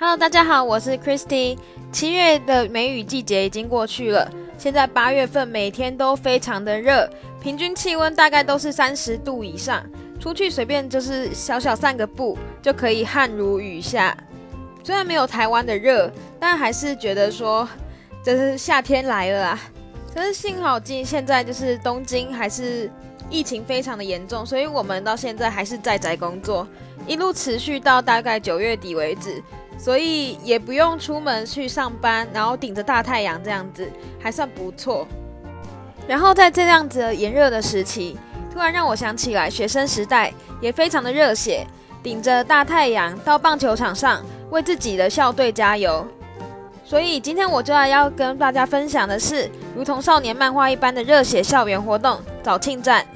Hello，大家好，我是 Christy。七月的梅雨季节已经过去了，现在八月份每天都非常的热，平均气温大概都是三十度以上，出去随便就是小小散个步就可以汗如雨下。虽然没有台湾的热，但还是觉得说这是夏天来了啊。可是幸好今现在就是东京还是疫情非常的严重，所以我们到现在还是在宅工作，一路持续到大概九月底为止。所以也不用出门去上班，然后顶着大太阳这样子还算不错。然后在这样子炎热的时期，突然让我想起来学生时代也非常的热血，顶着大太阳到棒球场上为自己的校队加油。所以今天我就要要跟大家分享的是，如同少年漫画一般的热血校园活动——早庆站。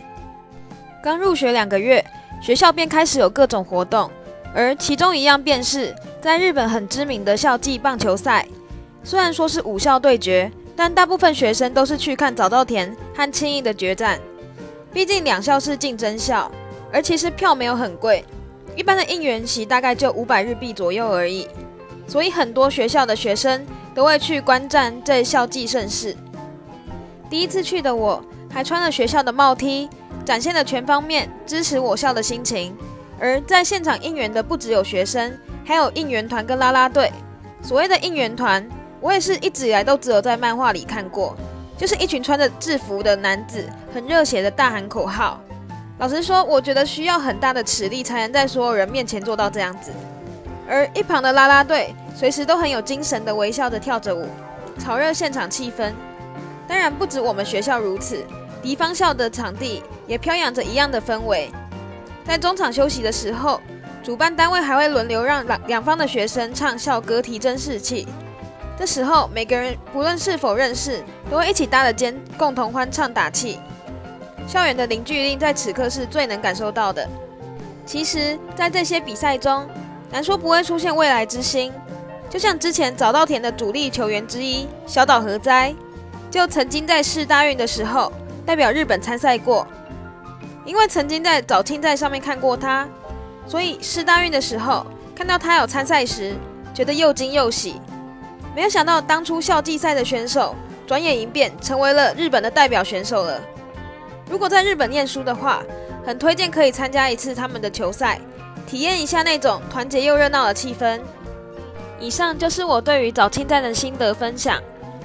刚入学两个月，学校便开始有各种活动。而其中一样便是在日本很知名的校际棒球赛，虽然说是五校对决，但大部分学生都是去看早稻田和青艺的决战。毕竟两校是竞争校，而其实票没有很贵，一般的应援席大概就五百日币左右而已，所以很多学校的学生都会去观战这校际盛事。第一次去的我还穿了学校的帽 T，展现了全方面支持我校的心情。而在现场应援的不只有学生，还有应援团跟啦啦队。所谓的应援团，我也是一直以来都只有在漫画里看过，就是一群穿着制服的男子，很热血的大喊口号。老实说，我觉得需要很大的实力才能在所有人面前做到这样子。而一旁的啦啦队，随时都很有精神的微笑着跳着舞，炒热现场气氛。当然，不止我们学校如此，敌方校的场地也飘扬着一样的氛围。在中场休息的时候，主办单位还会轮流让两两方的学生唱校歌，提振士气。这时候，每个人不论是否认识，都会一起搭着肩，共同欢唱打气。校园的凝聚力在此刻是最能感受到的。其实，在这些比赛中，难说不会出现未来之星。就像之前早稻田的主力球员之一小岛和哉，就曾经在世大运的时候代表日本参赛过。因为曾经在早清在上面看过他，所以试大运的时候看到他有参赛时，觉得又惊又喜。没有想到当初校际赛的选手，转眼一变成为了日本的代表选手了。如果在日本念书的话，很推荐可以参加一次他们的球赛，体验一下那种团结又热闹的气氛。以上就是我对于早清赛的心得分享。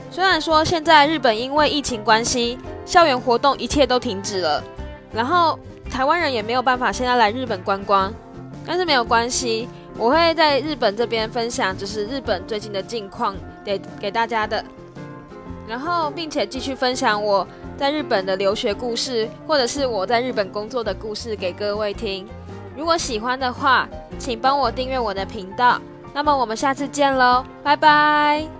虽然说现在日本因为疫情关系，校园活动一切都停止了。然后台湾人也没有办法现在来日本观光，但是没有关系，我会在日本这边分享，就是日本最近的近况给给大家的。然后并且继续分享我在日本的留学故事，或者是我在日本工作的故事给各位听。如果喜欢的话，请帮我订阅我的频道。那么我们下次见喽，拜拜。